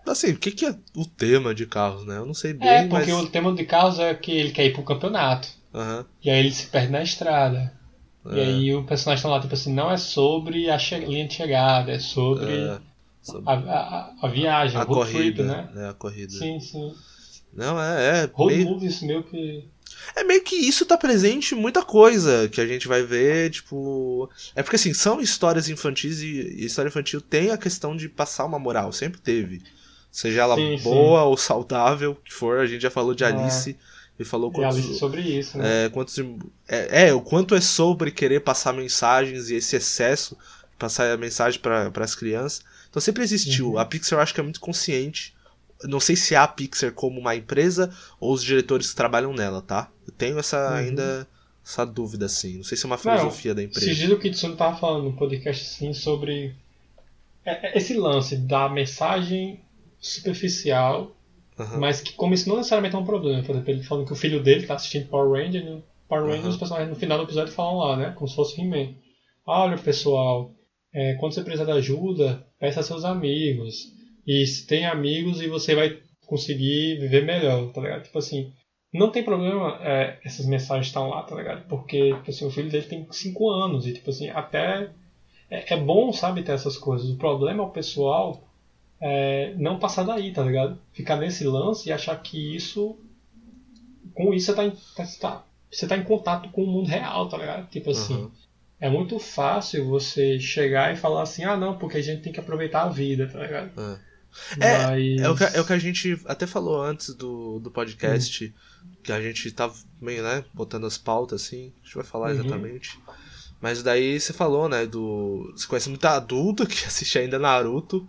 Assim, o que, que é o tema de carros, né? Eu não sei bem. É, porque mas... o tema de carros é que ele quer ir pro campeonato. Uhum. E aí ele se perde na estrada. É. E aí o personagem tá lá, tipo assim, não é sobre a linha de chegada, é sobre, é. sobre... A, a, a, viagem, a corrida, trip, né? É, a corrida. Sim, sim. Não, é. é Road meio... movies meio que. É meio que isso tá presente em muita coisa que a gente vai ver, tipo. É porque assim, são histórias infantis e, história infantil tem a questão de passar uma moral, sempre teve. Seja ela sim, boa sim. ou saudável, que for, a gente já falou de é. Alice. E falou quantos, e Alice sobre isso, né? É, quantos, é, é, o quanto é sobre querer passar mensagens e esse excesso de passar a mensagem para as crianças. Então sempre existiu. Uhum. A Pixar eu acho que é muito consciente. Não sei se é a Pixar como uma empresa ou os diretores que trabalham nela, tá? Eu tenho essa uhum. ainda essa dúvida assim. Não sei se é uma filosofia Não, da empresa. Sigilo Kitsune tava falando no podcast assim sobre é, é, esse lance da mensagem superficial, uhum. mas que como isso não necessariamente é um problema. Por exemplo, ele falando que o filho dele tá assistindo Power Ranger, e no Power Ranger uhum. os personagens no final do episódio falam lá, né? Como se fosse He-Man. Olha, pessoal, é, quando você precisar de ajuda, peça a seus amigos. E se tem amigos e você vai conseguir viver melhor, tá ligado? Tipo assim, não tem problema é, essas mensagens estão lá, tá ligado? Porque tipo assim, o filho dele tem 5 anos e tipo assim, até é, é, bom, sabe, ter essas coisas. O problema é o pessoal é, não passar daí, tá ligado? Ficar nesse lance e achar que isso. Com isso você tá, em, tá, tá você tá em contato com o mundo real, tá ligado? Tipo assim. Uhum. É muito fácil você chegar e falar assim, ah não, porque a gente tem que aproveitar a vida, tá ligado? É. É, Mas... é, o que, é o que a gente até falou antes do, do podcast, uhum. que a gente tava meio, né, botando as pautas assim, a gente vai falar uhum. exatamente. Mas daí você falou, né, do. Você conhece muita adulta que assiste ainda Naruto.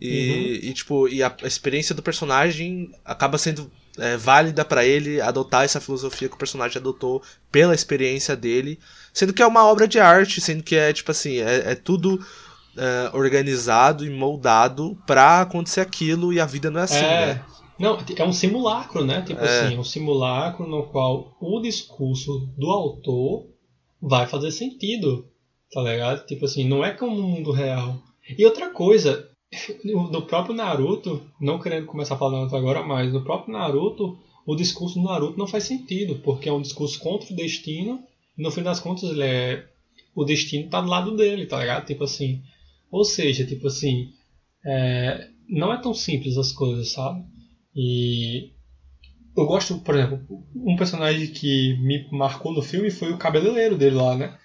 E, uhum. e, tipo, e a experiência do personagem acaba sendo é, válida para ele adotar essa filosofia que o personagem adotou pela experiência dele, sendo que é uma obra de arte, sendo que é tipo assim, é, é tudo é, organizado e moldado para acontecer aquilo e a vida não é assim, é. né? Não, é um simulacro, né? Tipo é. assim, um simulacro no qual o discurso do autor vai fazer sentido, tá ligado? Tipo assim, não é como no mundo real. E outra coisa, no próprio Naruto, não querendo começar a falar Naruto agora, mas no próprio Naruto, o discurso do Naruto não faz sentido, porque é um discurso contra o destino, e no fim das contas ele é. O destino tá do lado dele, tá ligado? Tipo assim. Ou seja, tipo assim. É, não é tão simples as coisas, sabe? E. Eu gosto, por exemplo, um personagem que me marcou no filme foi o cabeleireiro dele lá, né?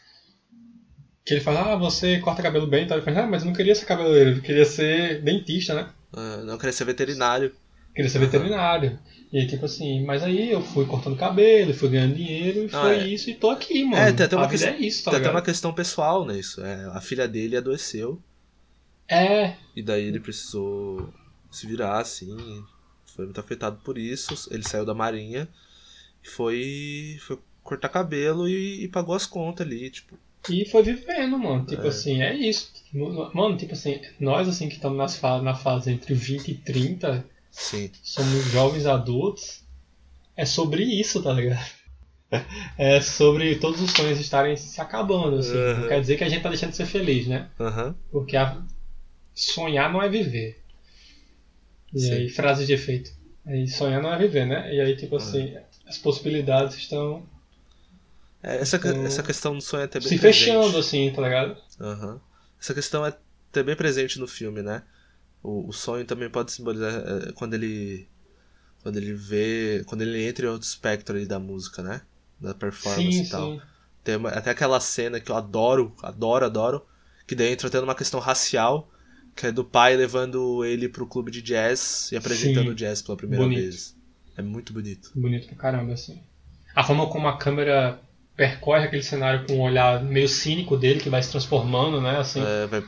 Que ele fala, ah, você corta cabelo bem, então ele fala, ah, mas eu não queria ser cabeleireiro, eu queria ser dentista, né? Ah, não, queria ser veterinário. Queria ser veterinário. E tipo assim, mas aí eu fui cortando cabelo, fui ganhando dinheiro e Ah, foi é. isso e tô aqui, mano. É, tem até uma a questão- é isso, tá Tem até uma questão pessoal nisso. É, a filha dele adoeceu. É, E daí ele precisou se virar, assim. Foi muito afetado por isso. Ele saiu da marinha e foi, foi cortar cabelo e, e pagou as contas ali, tipo. e foi vivendo, mano. Tipo É. assim, é isso. Mano, tipo assim, nós assim que estamos fa na fase entre 20 e 30, Sim. somos jovens adultos, é sobre isso, tá ligado? É sobre todos os sonhos estarem se acabando, assim. Não Uhum. quer dizer que a gente tá deixando de ser feliz, né? Aham. Porque a- sonhar não é viver. E Sim. aí, frase de efeito. Aí, sonhar não é viver, né? E aí, tipo assim, as possibilidades estão É, essa, Então, essa questão do sonho é até bem se presente. fechando, assim, tá ligado? Aham. Essa questão é até bem presente no filme, né? O, o sonho também pode simbolizar é, quando ele. Quando ele vê. Quando ele entra em outro espectro ali da música, né? Da performance Sim, e tal. sim. Tem uma- até aquela cena que eu adoro, adoro, adoro. Que daí entra até numa questão racial. Que é do pai levando ele pro clube de jazz e apresentando Sim. o jazz pela primeira Bonito. vez. É muito bonito. Bonito pra caramba, assim. A forma como a câmera percorre aquele cenário com um olhar meio cínico dele, que vai se transformando, né? Assim, É, vai...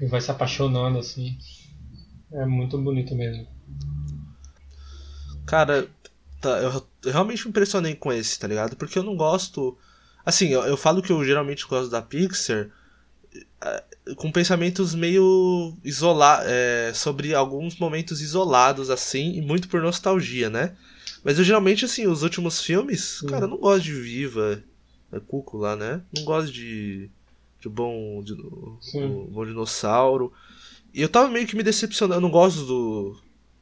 E vai se apaixonando, assim. É muito bonito mesmo. Cara, tá, eu, eu realmente me impressionei com esse, tá ligado? Porque eu não gosto. Assim, eu, eu falo que eu geralmente gosto da Pixar com pensamentos meio isolados. sobre alguns momentos isolados, assim, e muito por nostalgia, né? Mas eu geralmente, assim, os últimos filmes, Hum. cara, eu não gosto de Viva, é Cuco lá, né? Não gosto de. de Bom, de, o Bom Dinossauro. E eu tava meio que me decepcionando. Eu não gosto do,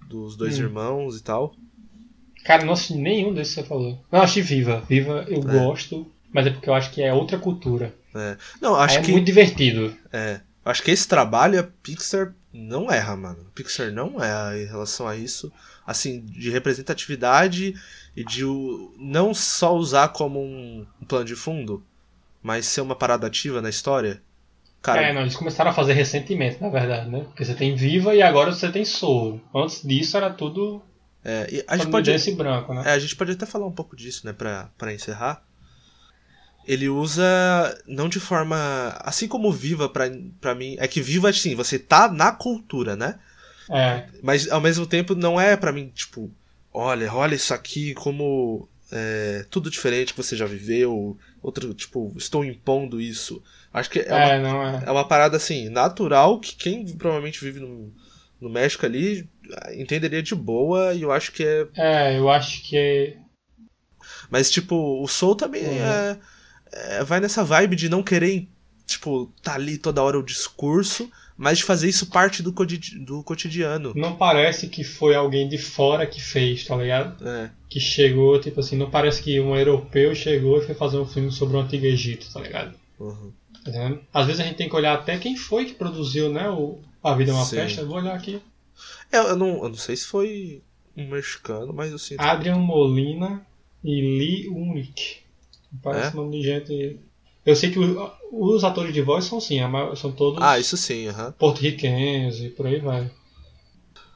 dos dois Hum. irmãos e tal. Cara, não assisti nenhum desses que você falou. Não, assisti Viva. Viva eu gosto, mas é porque eu acho que é outra cultura. É. Não, acho Aí é que. muito divertido. É. Acho que esse trabalho a Pixar não erra, mano. A Pixar não erra em relação a isso. Assim, de representatividade e de o- não só usar como um, um plano de fundo, mas ser uma parada ativa na história. Cara, É, não, eles começaram a fazer recentemente, na verdade, né? Porque você tem Viva e agora você tem Soul. Antes disso era tudo é, e a gente pode. branco, né? É, a gente pode até falar um pouco disso, né, pra, pra encerrar. Ele usa, não de forma. Assim como Viva, pra, pra mim. É que Viva, assim, você tá na cultura, né? É, Mas ao mesmo tempo não é pra mim, tipo, olha, olha isso aqui como é, tudo diferente que você já viveu. Outro, tipo, estou impondo isso. Acho que é, uma, é, não é. é uma parada assim, natural, que quem provavelmente vive no, no México ali entenderia de boa, e eu acho que é É, eu acho que Mas, tipo, o Soul também Uhum. é, é- vai nessa vibe de não querer, tipo, tá ali toda hora o discurso, mas de fazer isso parte do, do cotidiano. não parece que foi alguém de fora que fez, tá ligado? É, Que chegou, tipo assim, não parece que um europeu chegou e foi fazer um filme sobre o Antigo Egito, tá ligado? uhum. Tá? Às vezes a gente tem que olhar até quem foi que produziu, né? O A Vida é uma Sim. Festa. Eu vou olhar aqui. É, eu, não, eu não sei se foi um mexicano, mas eu sinto. Adrian Molina e Lee Unrich. Parece É? nome de gente. Eu sei que o- os atores de voz são sim, são todos Ah, isso sim, aham. porto-riquenhos e por aí vai.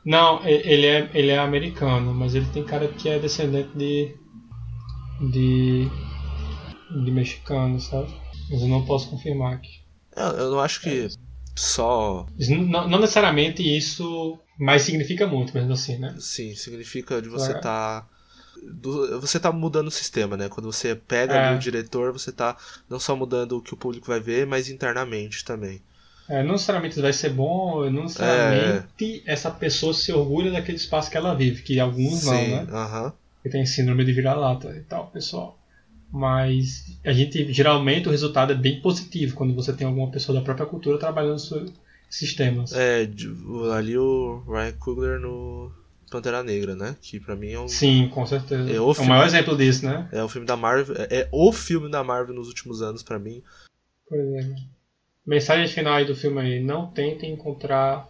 Não, ele é, ele é americano, mas ele tem cara que é descendente de. de. de mexicano, sabe? Mas eu não posso confirmar aqui. Eu, eu não acho que só. Isso Não, não necessariamente isso, mas significa muito, mesmo assim, né? Sim, significa de você Claro. tá. Do- você tá mudando o sistema, né? Quando você pega É. o diretor, você tá não só mudando o que o público vai ver, mas internamente também. É, não necessariamente vai ser bom, não necessariamente essa pessoa se orgulha daquele espaço que ela vive, que alguns não, Sim, né? aham. Que tem síndrome de vira-lata e tal, pessoal. Mas a gente geralmente o resultado é bem positivo quando você tem alguma pessoa da própria cultura trabalhando sistemas. É, ali o Ryan Coogler no Pantera Negra, né? Que pra mim é, um, Sim, com certeza. É É o o, filme. maior exemplo disso, né? é o filme da Marvel. É, é o filme da Marvel nos últimos anos pra mim. Por exemplo. Mensagem final aí do filme aí. Não tentem encontrar.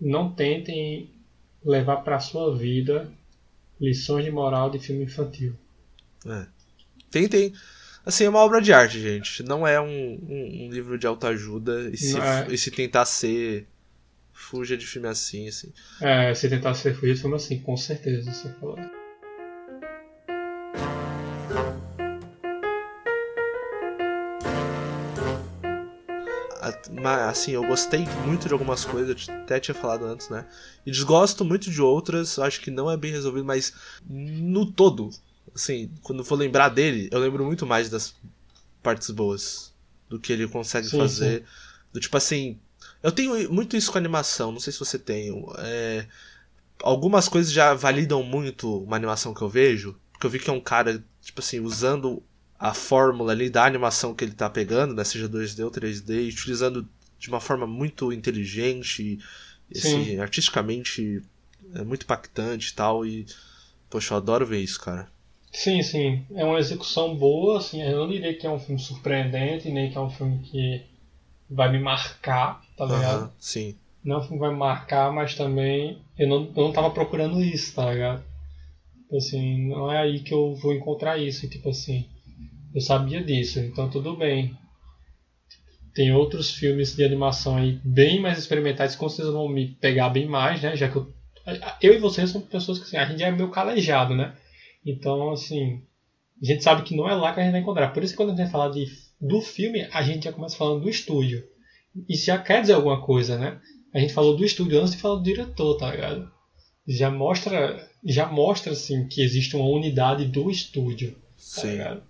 Não tentem levar pra sua vida lições de moral de filme infantil. É. Tentem. Assim, é uma obra de arte, gente. Não é um, um- um livro de autoajuda. E se, é. e se tentar ser. Fuja de filme assim, assim. É, se tentar ser fugido de filme assim, com certeza, você falou. assim, eu gostei muito de algumas coisas, eu até tinha falado antes, né? E desgosto muito de outras, acho que não é bem resolvido, mas no todo, assim, quando for lembrar dele, eu lembro muito mais das partes boas do que ele consegue sim, fazer. Sim. Do tipo assim, eu tenho muito isso com animação, não sei se você tem. É, algumas coisas já validam muito uma animação que eu vejo, porque eu vi que é um cara, tipo assim, usando a fórmula ali da animação que ele tá pegando, né, seja 2D ou 3D, utilizando de uma forma muito inteligente, assim, artisticamente é muito impactante e tal, e poxa, eu adoro ver isso, cara. Sim, sim, é uma execução boa, assim, eu não diria que é um filme surpreendente, nem que é um filme que vai me marcar, tá ligado? Uhum, sim. Não é um filme que vai marcar, mas também eu não, eu não tava procurando isso, tá ligado? Tipo assim, não é aí que eu vou encontrar isso, tipo assim eu sabia disso, então tudo bem. Tem outros filmes de animação aí bem mais experimentais, com certeza vão me pegar bem mais, né? Já que eu, eu e você somos pessoas que assim, a gente é meio calejado, né? Então, assim, a gente sabe que não é lá que a gente vai encontrar. Por isso que quando a gente fala de, do filme, a gente já começa falando do estúdio. E já quer dizer alguma coisa, né? A gente falou do estúdio antes de falar do diretor, tá ligado? Já mostra, já mostra assim que existe uma unidade do estúdio. Tá Sim. Ligado?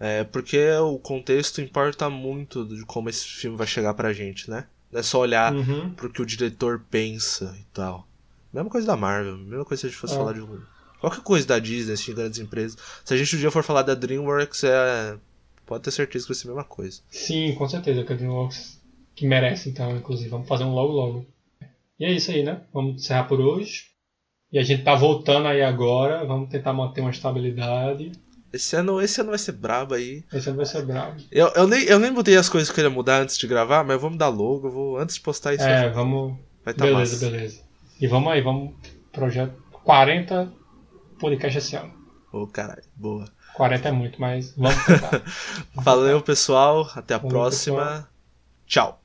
É, porque o contexto importa muito de como esse filme vai chegar pra gente, né? Não é só olhar uhum. pro que o diretor pensa e tal. Mesma coisa da Marvel, mesma coisa se a gente fosse é. falar de qualquer coisa da Disney, assim, de grandes empresas. Se a gente um dia for falar da DreamWorks, é... pode ter certeza que vai ser a mesma coisa. Sim, com certeza, que a DreamWorks que merece, então, inclusive. Vamos fazer um logo logo. E é isso aí, né? Vamos encerrar por hoje. E a gente tá voltando aí agora, vamos tentar manter uma estabilidade. Esse ano, esse ano vai ser brabo aí. Esse ano vai ser brabo. Eu, eu, nem, eu nem mudei as coisas que eu queria mudar antes de gravar, mas vamos dar logo. Vou, antes de postar isso. É, vamos. Vai tá beleza, massa. beleza. E vamos aí, vamos. Projeto 40 podcast esse ano. Ô, oh, caralho, boa. 40 é muito, mas vamos tentar. Valeu, pessoal. Até a Valeu, próxima. Pessoal. Tchau.